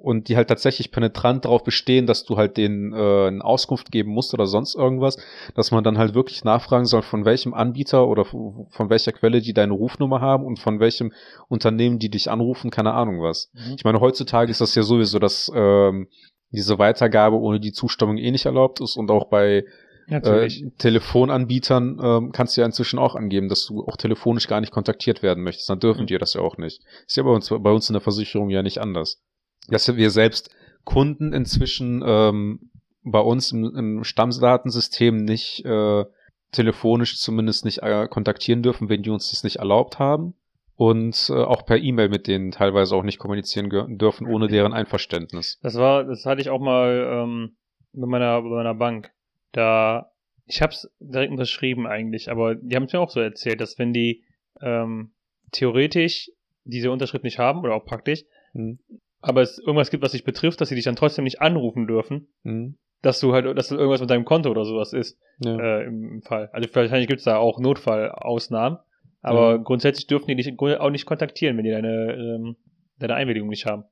und die halt tatsächlich penetrant darauf bestehen, dass du halt denen äh, eine Auskunft geben musst oder sonst irgendwas, dass man dann halt wirklich nachfragen soll, von welchem Anbieter oder von, welcher Quelle die deine Rufnummer haben und von welchem Unternehmen die dich anrufen, keine Ahnung was. Mhm. Ich meine, heutzutage ist das ja sowieso, dass ähm, diese Weitergabe ohne die Zustimmung eh nicht erlaubt ist und auch bei Natürlich. äh, Telefonanbietern ähm, kannst du ja inzwischen auch angeben, dass du auch telefonisch gar nicht kontaktiert werden möchtest. Dann dürfen Mhm. die das ja auch nicht. Ist ja bei uns, bei uns in der Versicherung ja nicht anders. Dass wir selbst Kunden inzwischen ähm, bei uns im, im Stammdatensystem nicht äh, telefonisch zumindest nicht äh, kontaktieren dürfen, wenn die uns das nicht erlaubt haben. Und äh, auch per E-Mail mit denen teilweise auch nicht kommunizieren dürfen, ohne deren Einverständnis. Das war, das hatte ich auch mal ähm, bei meiner, bei meiner Bank. Da, ich hab's direkt unterschrieben eigentlich, aber die haben es mir auch so erzählt, dass wenn die ähm, theoretisch diese Unterschrift nicht haben oder auch praktisch, Hm. aber es irgendwas gibt, was dich betrifft, dass sie dich dann trotzdem nicht anrufen dürfen, Hm. dass du halt, dass das irgendwas mit deinem Konto oder sowas ist Ja. äh, im, im Fall. Also wahrscheinlich gibt's da auch Notfallausnahmen, aber Ja. grundsätzlich dürfen die dich auch nicht kontaktieren, wenn die deine ähm, deine Einwilligung nicht haben.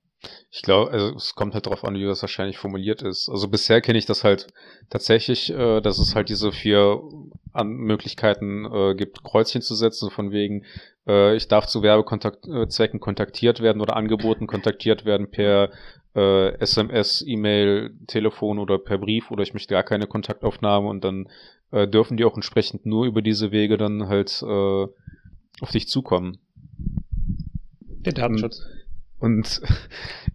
Ich glaube, also es kommt halt drauf an, wie das wahrscheinlich formuliert ist. Also bisher kenne ich das halt tatsächlich, äh, dass es halt diese vier an Möglichkeiten äh, gibt, Kreuzchen zu setzen, von wegen, äh, ich darf zu Werbezwecken kontaktiert werden oder angeboten kontaktiert werden per äh, SMS, E-Mail, Telefon oder per Brief oder ich möchte gar keine Kontaktaufnahme und dann äh, dürfen die auch entsprechend nur über diese Wege dann halt äh, auf dich zukommen. Der Datenschutz. Und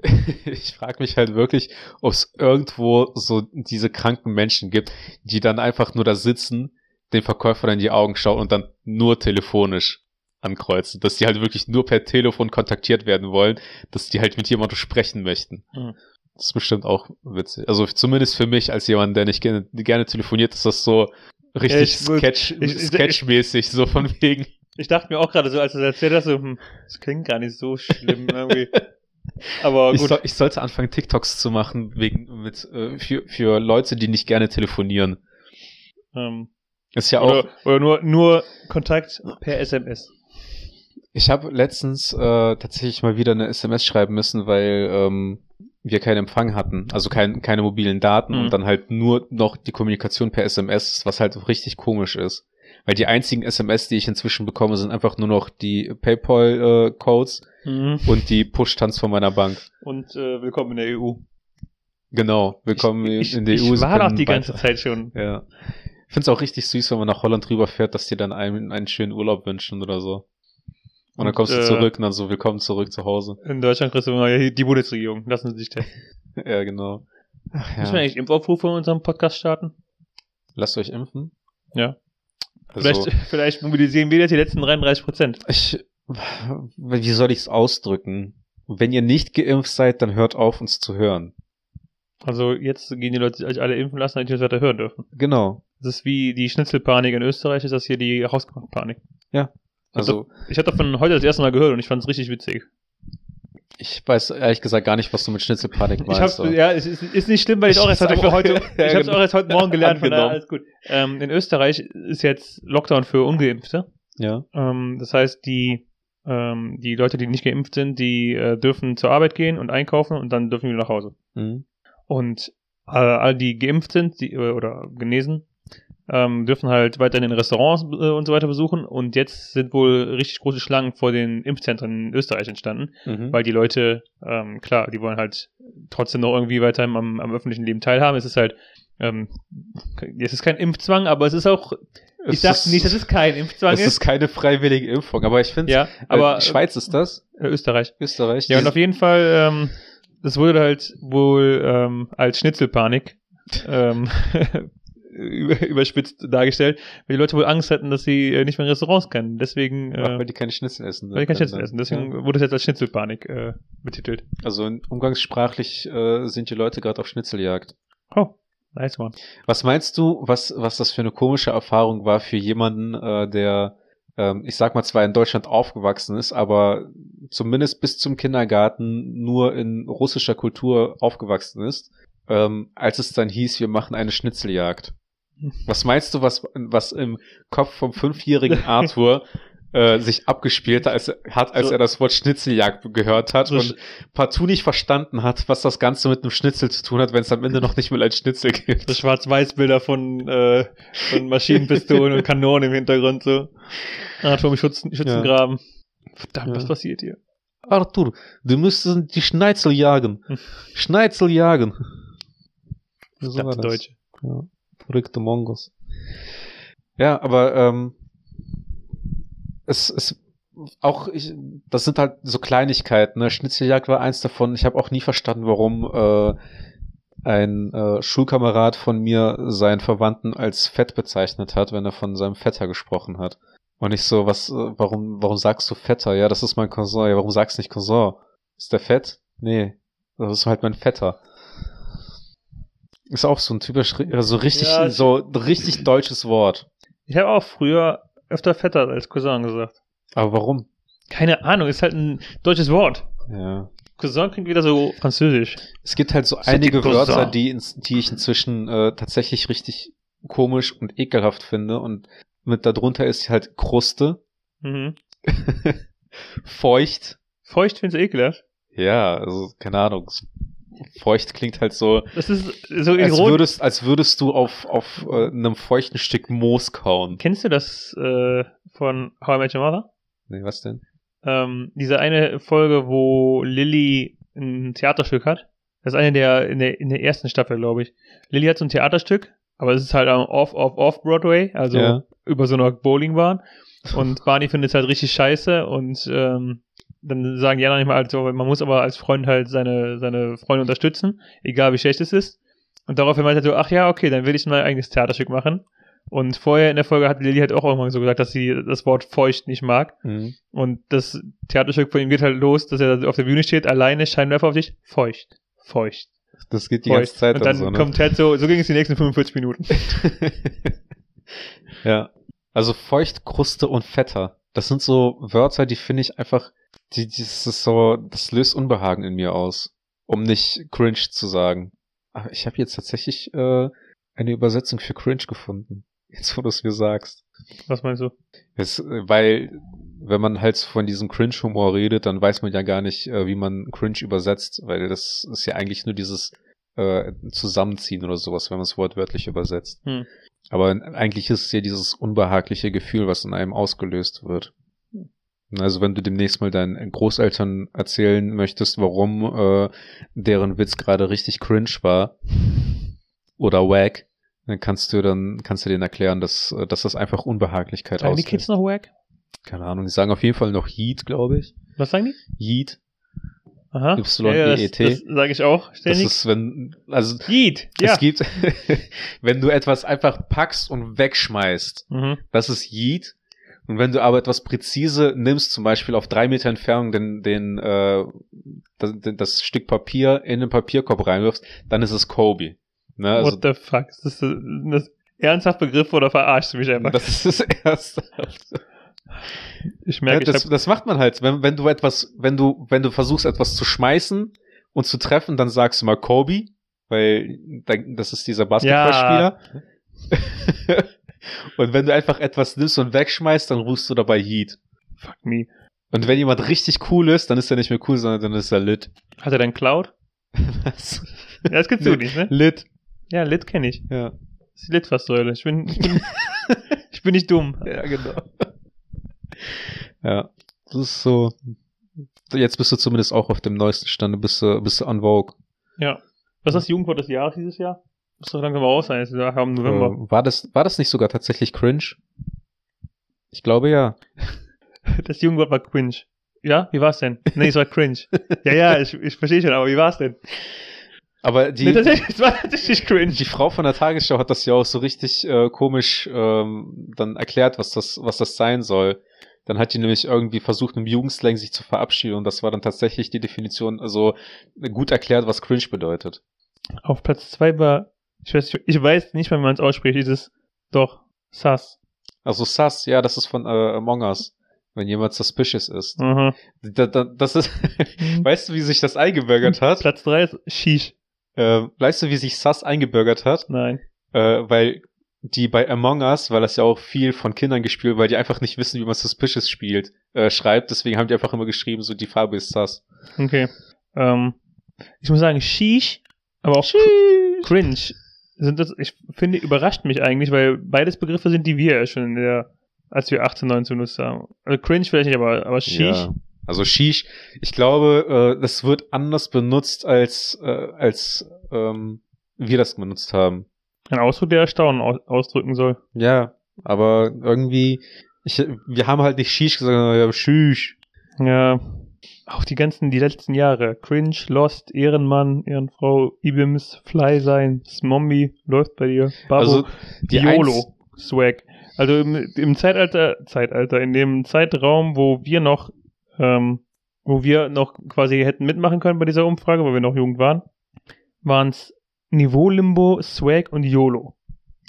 ich frage mich halt wirklich, ob es irgendwo so diese kranken Menschen gibt, die dann einfach nur da sitzen, den Verkäufer in die Augen schauen und dann nur telefonisch ankreuzen. Dass die halt wirklich nur per Telefon kontaktiert werden wollen, dass die halt mit jemandem sprechen möchten. Mhm. Das ist bestimmt auch witzig. Also zumindest für mich als jemand, der nicht gerne, gerne telefoniert, ist das so richtig ich würd- Sketch, sketchmäßig, so von wegen. Ich dachte mir auch gerade so, als du das erzählt hast, so, hm, das klingt gar nicht so schlimm irgendwie. Aber Ich, gut. soll, ich sollte anfangen, TikToks zu machen, wegen, mit, äh, für, für Leute, die nicht gerne telefonieren. ähm, Ist ja auch, oder oder nur, nur Kontakt per SMS. ich habe letztens äh, tatsächlich mal wieder eine SMS schreiben müssen, weil ähm, wir keinen Empfang hatten, also kein, keine mobilen Daten Mhm. und dann halt nur noch die Kommunikation per SMS, was halt richtig komisch ist. Weil die einzigen SMS, die ich inzwischen bekomme, sind einfach nur noch die PayPal-Codes Mhm. und die Push-Tanz von meiner Bank. Und äh, willkommen in der EU. Genau, willkommen ich, in der ich EU. Ich war doch die ganze Zeit schon. Ja. Ich finde es auch richtig süß, wenn man nach Holland rüberfährt, dass die dann einem einen schönen Urlaub wünschen oder so. Und, dann Und, kommst du äh, zurück und dann so, willkommen zurück zu Hause. In Deutschland kriegst du immer ja, die Bundesregierung. Lassen Sie sich testen. Ja, genau. Ach, Müssen wir ja. eigentlich Impfaufrufe in unserem Podcast starten? Lasst euch impfen. Ja. Also, Vielleicht, vielleicht mobilisieren wir jetzt die letzten 33 Prozent. ich, wie soll ich es ausdrücken? Wenn ihr nicht geimpft seid, dann hört auf, uns zu hören. Also jetzt gehen die Leute sich alle impfen lassen, damit die uns weiter hören dürfen. Genau. Das ist wie die Schnitzelpanik in Österreich, ist das hier die Hauspanik. Also, Ich hatte davon heute das erste Mal gehört und ich fand es richtig witzig. Ich weiß ehrlich gesagt gar nicht, was du mit Schnitzelpanik meinst. hab's, ja, es ist, ist nicht schlimm, weil ich Ich auch erst heute, heute, ich hab's genau. auch erst heute Morgen gelernt, von daher alles gut. Ähm, in Österreich ist jetzt Lockdown für Ungeimpfte. ja. Ähm, das heißt, die, ähm, die Leute, die nicht geimpft sind, die äh, dürfen zur Arbeit gehen und einkaufen und dann dürfen wir nach Hause. Mhm. Und äh, all die geimpft sind die, äh, oder genesen, ähm, dürfen halt weiterhin in Restaurants äh, und so weiter besuchen. Und jetzt sind wohl richtig große Schlangen vor den Impfzentren in Österreich entstanden, Mhm. weil die Leute, ähm, klar, die wollen halt trotzdem noch irgendwie weiter am, am öffentlichen Leben teilhaben. Es ist halt, ähm, es ist kein Impfzwang, aber es ist auch, ich Es sag ist- nicht, dass es kein Impfzwang Es ist. ist keine freiwillige Impfung, aber ich finde, ja, aber äh, Schweiz ist das, äh, Österreich. Österreich. Ja, und auf jeden Fall, ähm, das wurde halt wohl ähm, als Schnitzelpanik ähm, überspitzt dargestellt, weil die Leute wohl Angst hatten, dass sie äh, nicht mehr in Restaurants können. Deswegen, Ach, äh, weil die keine Schnitzel essen. weil die kein können Schnitzel dann. essen. Deswegen Ja. wurde es jetzt als Schnitzelpanik äh, betitelt. Also umgangssprachlich äh, sind die Leute gerade auf Schnitzeljagd. Oh, nice one. Was meinst du, was, was das für eine komische Erfahrung war für jemanden, äh, der, ähm, ich sag mal, zwar in Deutschland aufgewachsen ist, aber zumindest bis zum Kindergarten nur in russischer Kultur aufgewachsen ist, ähm, als es dann hieß, wir machen eine Schnitzeljagd. Was meinst du, was, was im Kopf vom fünfjährigen Arthur äh, sich abgespielt als, hat, als So- er das Wort Schnitzeljagd gehört hat So und partout nicht verstanden hat, was das Ganze mit einem Schnitzel zu tun hat, wenn es am Ende noch nicht mal ein Schnitzel gibt. So Schwarz-Weiß-Bilder von, äh, von Maschinenpistolen und Kanonen im Hintergrund so. Atom im Schützen, Schützengraben. Verdammt, Ja. was passiert hier? Arthur, du müsstest die Schneizel jagen. Hm. Schneizel jagen. So war das. Deutsche. Ja, verrückte Mongos. Ja, aber ähm, es es auch ich, das sind halt so Kleinigkeiten. Ne? Schnitzeljagd war eins davon. Ich habe auch nie verstanden, warum äh, ein äh, Schulkamerad von mir seinen Verwandten als Fett bezeichnet hat, wenn er von seinem Vetter gesprochen hat. Und ich so, was, äh, warum, warum sagst du Vetter? Ja, das ist mein Cousin. Ja, warum sagst du nicht Cousin? Ist der fett? Nee, das ist halt mein Vetter. Ist auch so ein typisch, so richtig, Ja, so richtig deutsches Wort. Ich habe auch früher öfter Vetter als Cousin gesagt. Aber warum? Keine Ahnung, ist halt ein deutsches Wort. Ja. Cousin klingt wieder so französisch. Es gibt halt so C'est einige Cousin. Wörter, die, ins, die ich inzwischen äh, tatsächlich richtig komisch und ekelhaft finde. Und mit darunter ist halt Kruste, Mhm. feucht. Feucht findest du ekelhaft. Ja, also keine Ahnung. Feucht klingt halt so, Das ist so als ironisch. würdest, als würdest du auf, auf äh, einem feuchten Stück Moos kauen. Kennst du das äh, von How I Met Your Mother? Nee, was denn? Ähm, diese eine Folge, wo Lilly ein Theaterstück hat. Das ist eine der in der in der ersten Staffel, glaube ich. Lilly hat so ein Theaterstück, aber es ist halt am Off Off Off Broadway, also Ja. über so einer Bowlingbahn. und Barney findet es halt richtig scheiße und ähm, dann sagen die anderen nicht mal halt so, man muss aber als Freund halt seine, seine Freunde unterstützen, egal wie schlecht es ist. Und daraufhin meint er so, ach ja, okay, dann will ich mein eigenes Theaterstück machen. Und vorher in der Folge hat Lilly halt auch irgendwann so gesagt, dass sie das Wort feucht nicht mag. Mhm. Und das Theaterstück von ihm geht halt los, dass er auf der Bühne steht, alleine, Scheinwerfer auf sich, feucht, feucht, Das geht die feucht. ganze Zeit Und dann so, ne? kommt halt so, so ging es die nächsten 45 Minuten. ja. Also feucht, Kruste und fetter. Das sind so Wörter, die finde ich einfach, die, das ist so, das löst Unbehagen in mir aus. Um nicht cringe zu sagen. Aber ich habe jetzt tatsächlich äh, eine Übersetzung für cringe gefunden. Jetzt, wo du es mir sagst. Was meinst du? Es, weil, wenn man halt von diesem Cringe-Humor redet, dann weiß man ja gar nicht, äh, wie man Cringe übersetzt, weil das ist ja eigentlich nur dieses äh, Zusammenziehen oder sowas, wenn man es wortwörtlich übersetzt. Hm. Aber eigentlich ist es ja dieses unbehagliche Gefühl, was in einem ausgelöst wird. Also wenn du demnächst mal deinen Großeltern erzählen möchtest, warum äh, deren Witz gerade richtig cringe war oder wack, dann kannst du dann kannst du denen erklären, dass äh, dass das einfach Unbehaglichkeit Sagen die. Kids noch wack? Keine Ahnung, die sagen auf jeden Fall noch Yeet, glaube ich. Was sagen die? Yeet. Aha. Y-E-E-T. Ja, das, das sage ich auch Das ständig. ist, wenn, also Yeet, ja. es gibt, wenn du etwas einfach packst und wegschmeißt, Mhm. das ist Yeet. Und wenn du aber etwas präzise nimmst, zum Beispiel auf drei Meter Entfernung den, den, äh, das, das Stück Papier in den Papierkorb reinwirfst, dann ist es Kobe. Ne? Also, What the fuck? Ist das, das ernsthaft Begriff oder verarschst du mich einfach? das ist das Erste. ich Ja, merke, das, ich das macht man halt. Wenn, wenn du etwas, wenn du, wenn du versuchst, etwas zu schmeißen und zu treffen, dann sagst du mal Kobe, weil das ist dieser Basketballspieler. und wenn du einfach etwas nimmst und wegschmeißt, dann rufst du dabei Heat. fuck me. Und wenn jemand richtig cool ist, dann ist er nicht mehr cool, sondern dann ist er lit. Hat er denn Cloud? Was? Ja, das gibt's so nicht, ne? lit. Ja, Lit kenne ich. Ja. Das ist die Litfaßsäule. Ich bin, ich bin, ich bin nicht dumm. Ja, genau. ja. Das ist so. Jetzt bist du zumindest auch auf dem neuesten Stand, bist du, bist du on Vogue. Ja. Was ist das Jugendwort des Jahres dieses Jahr? Muss doch langsam raus sein. Ist ja im November. Äh, war das, war das nicht sogar tatsächlich cringe? Ich glaube ja. Das Jugendwort war cringe. Ja? Wie war's denn? Nee, es war cringe. ja, ja, ich, ich verstehe schon, aber wie war's denn? Aber die, nee, es war tatsächlich cringe. die Frau von der Tagesschau hat das ja auch so richtig äh, komisch ähm, dann erklärt, was das, was das sein soll. Dann hat die nämlich irgendwie versucht, im Jugendslang sich zu verabschieden und das war dann tatsächlich die Definition, also gut erklärt, was cringe bedeutet. Auf Platz zwei war, ich weiß, ich weiß nicht mal, wie man es ausspricht, dieses, doch, Sass. Also Sus, ja, das ist von äh, Among Us, wenn jemand suspicious ist. Mhm. Da, da, das ist, weißt du, wie sich das eingebürgert hat? Platz drei ist Shish. Äh, weißt du, wie sich Sus eingebürgert hat? Nein. Äh, weil die bei Among Us, weil das ja auch viel von Kindern gespielt, weil die einfach nicht wissen, wie man Suspicious spielt, äh, schreibt. Deswegen haben die einfach immer geschrieben, so die Farbe ist Sus. Okay. Ähm, ich muss sagen, Shish, aber auch Cringe sind das, ich finde, überrascht mich eigentlich, weil beides Begriffe sind, die wir ja schon in der, als wir 18, 19 benutzt haben. Also Cringe vielleicht nicht, aber, aber Shish. Ja. Also Shish, ich glaube, äh, das wird anders benutzt, als, äh, als ähm, wir das benutzt haben. Ein Ausdruck, der Erstaunen aus ausdrücken soll. Ja, aber irgendwie, ich, wir haben halt nicht Shish gesagt, sondern ja, Shish. Ja. Auch die ganzen, die letzten Jahre. Cringe, Lost, Ehrenmann, Ehrenfrau, Ibims, Fly sein, Smombi, läuft bei dir. Babo, Also die YOLO, Swag. Also im, im Zeitalter, Zeitalter, in dem Zeitraum, wo wir noch, ähm, wo wir noch quasi hätten mitmachen können bei dieser Umfrage, weil wir noch jung waren, waren es Niveau-Limbo, Swag und YOLO.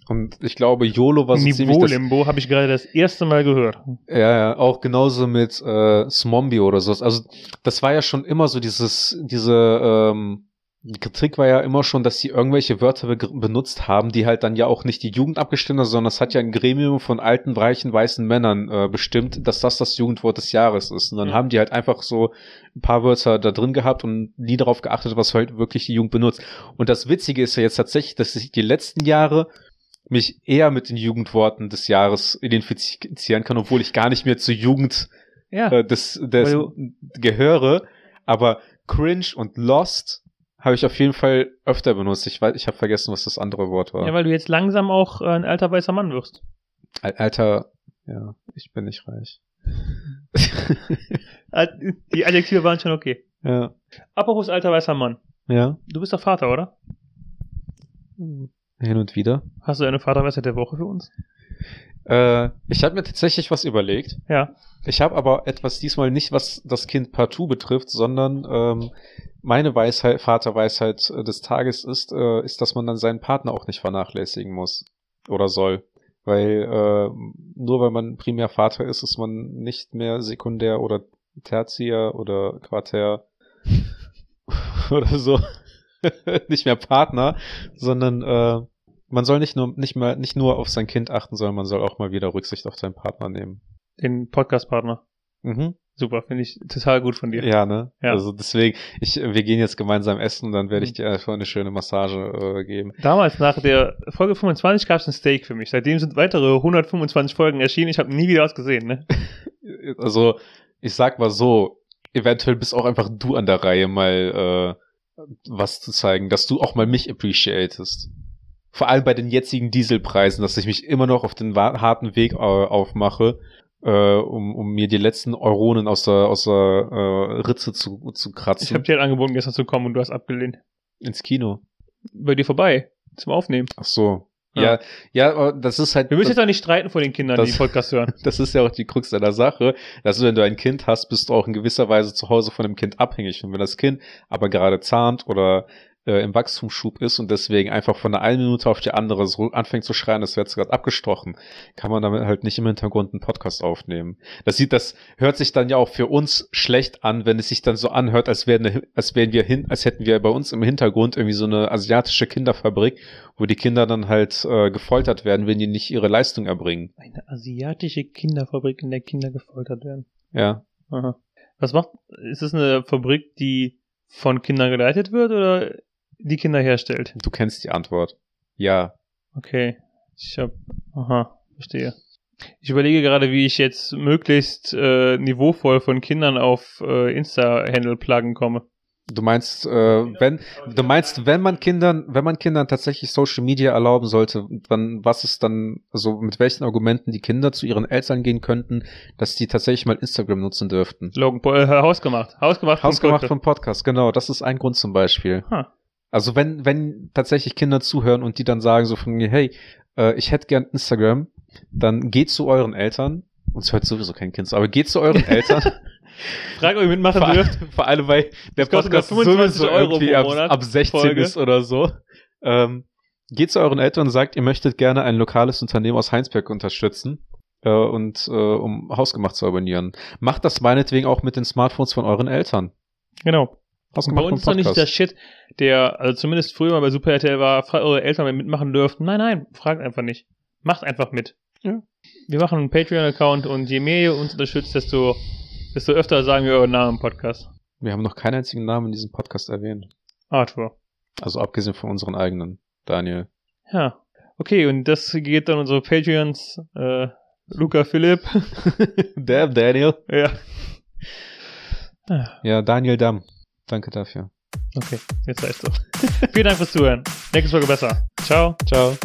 Und ich glaube, YOLO war so ziemlich das, Niveau-Limbo habe ich gerade das erste Mal gehört. Ja, ja, auch genauso mit äh, Smombie oder sowas. Also das war ja schon immer so dieses, diese, ähm, die Kritik war ja immer schon, dass sie irgendwelche Wörter be benutzt haben, die halt dann ja auch nicht die Jugend abgestimmt haben, sondern es hat ja ein Gremium von alten, reichen, weißen Männern äh, bestimmt, dass das das Jugendwort des Jahres ist. Und dann Ja. haben die halt einfach so ein paar Wörter da drin gehabt und nie darauf geachtet, was halt wirklich die Jugend benutzt. Und das Witzige ist ja jetzt tatsächlich, dass ich die letzten Jahre mich eher mit den Jugendworten des Jahres identifizieren kann, obwohl ich gar nicht mehr zur Jugend Ja. äh, des, des gehöre. Aber Cringe und Lost habe ich auf jeden Fall öfter benutzt. Ich weiß, ich habe vergessen, was das andere Wort war. ja, weil du jetzt langsam auch äh, ein alter weißer Mann wirst. Al- Alter, Ja, ich bin nicht reich. Die Adjektive waren schon okay. ja. Apropos alter weißer Mann. Ja. Du bist doch Vater, oder? Hin und wieder. Hast du eine Vaterweisheit der Woche für uns? Äh, ich habe mir tatsächlich was überlegt. Ja. Ich habe aber etwas diesmal nicht, was das Kind partout betrifft, sondern ähm, meine Weisheit, Vaterweisheit äh, des Tages ist, äh, ist, dass man dann seinen Partner auch nicht vernachlässigen muss oder soll. Weil äh, nur weil man primär Vater ist, ist man nicht mehr sekundär oder tertiär oder quartär oder so. nicht mehr Partner, sondern äh, man soll nicht nur nicht mal nicht nur auf sein Kind achten, sondern man soll auch mal wieder Rücksicht auf seinen Partner nehmen. Den Podcast-Partner. Mhm. Super, finde ich total gut von dir. Ja, ne? Ja. Also deswegen, ich, wir gehen jetzt gemeinsam essen und dann werde ich dir einfach eine schöne Massage äh, geben. Damals, nach der Folge 25, gab es ein Steak für mich. Seitdem sind weitere 125 Folgen erschienen. Ich habe nie wieder was gesehen, ne? Also, ich sag mal so, eventuell bist auch einfach du an der Reihe, mal äh, was zu zeigen, dass du auch mal mich appreciatest. Vor allem bei den jetzigen Dieselpreisen, dass ich mich immer noch auf den harten Weg äh, aufmache, äh, um, um mir die letzten Euronen aus der, aus der äh, Ritze zu, zu Ich kratzen. habe dir halt angeboten, gestern zu kommen und du hast abgelehnt. Ins Kino. Bei dir vorbei. Zum Aufnehmen. Ach so. Ja. Ja, das ist halt. Wir müssen jetzt auch nicht streiten vor den Kindern, die das- den Podcast hören. das ist ja auch die Krux der Sache, dass du, wenn du ein Kind hast, bist du auch in gewisser Weise zu Hause von dem Kind abhängig. Und wenn das Kind aber gerade zahnt oder äh, im Wachstumsschub ist und deswegen einfach von der einen Minute auf die andere so anfängt zu schreien, das wird gerade abgestochen, kann man damit halt nicht im Hintergrund einen Podcast aufnehmen. Das sieht, das hört sich dann ja auch für uns schlecht an, wenn es sich dann so anhört, als wären, als wären wir hin, als hätten wir bei uns im Hintergrund irgendwie so eine asiatische Kinderfabrik, wo die Kinder dann halt äh, gefoltert werden, wenn die nicht ihre Leistung erbringen. Eine asiatische Kinderfabrik, in der Kinder gefoltert werden. Ja. Aha. Was macht, ist es eine Fabrik, die von Kindern geleitet wird oder die Kinder herstellt? Du kennst die Antwort. Ja. Okay. Ich hab, aha, verstehe. Ich überlege gerade, wie ich jetzt möglichst äh, niveauvoll von Kindern auf äh, Insta-Handle pluggen komme. Du meinst, äh, wenn du meinst, wenn man Kindern, wenn man Kindern tatsächlich Social Media erlauben sollte, dann was ist dann, also mit welchen Argumenten die Kinder zu ihren Eltern gehen könnten, dass die tatsächlich mal Instagram nutzen dürften? Logan Paul, äh, hausgemacht. Hausgemacht. vom Hausgemacht Podcast. vom Podcast, genau, das ist ein Grund zum Beispiel. Ha. Also wenn, wenn tatsächlich Kinder zuhören und die dann sagen so von mir, hey, äh, ich hätte gern Instagram, dann geht zu euren Eltern, uns hört sowieso kein Kind, zu, aber geht zu euren Eltern. Fragt, ob ihr mitmachen vor, dürft. vor allem, weil der Das Podcast nur 25 sowieso Euro irgendwie ab, ab 16 Folge. ist oder so. Ähm, geht zu euren Eltern und sagt, ihr möchtet gerne ein lokales Unternehmen aus Heinsberg unterstützen äh, und äh, um Hausgemacht zu abonnieren. Macht das meinetwegen auch mit den Smartphones von euren Eltern. Genau. Bei Hausgemacht uns doch nicht der. Shit, der, also zumindest früher mal bei Super RTL war, fragt eure Eltern, wenn mitmachen dürften. Nein, nein, fragt einfach nicht. Macht einfach mit. Ja. Wir machen einen Patreon-Account und je mehr ihr uns unterstützt, desto, desto öfter sagen wir euren Namen im Podcast. Wir haben noch keinen einzigen Namen in diesem Podcast erwähnt. Arthur. Also abgesehen von unseren eigenen. Daniel. Ja. Okay, und das geht dann unsere Patreons, äh, Luca Philipp. Damn, Daniel. ja. Ja, Daniel Damm. Danke dafür. Okay, jetzt reicht's doch. Vielen Dank fürs Zuhören. Nächste Folge besser. Ciao. Ciao.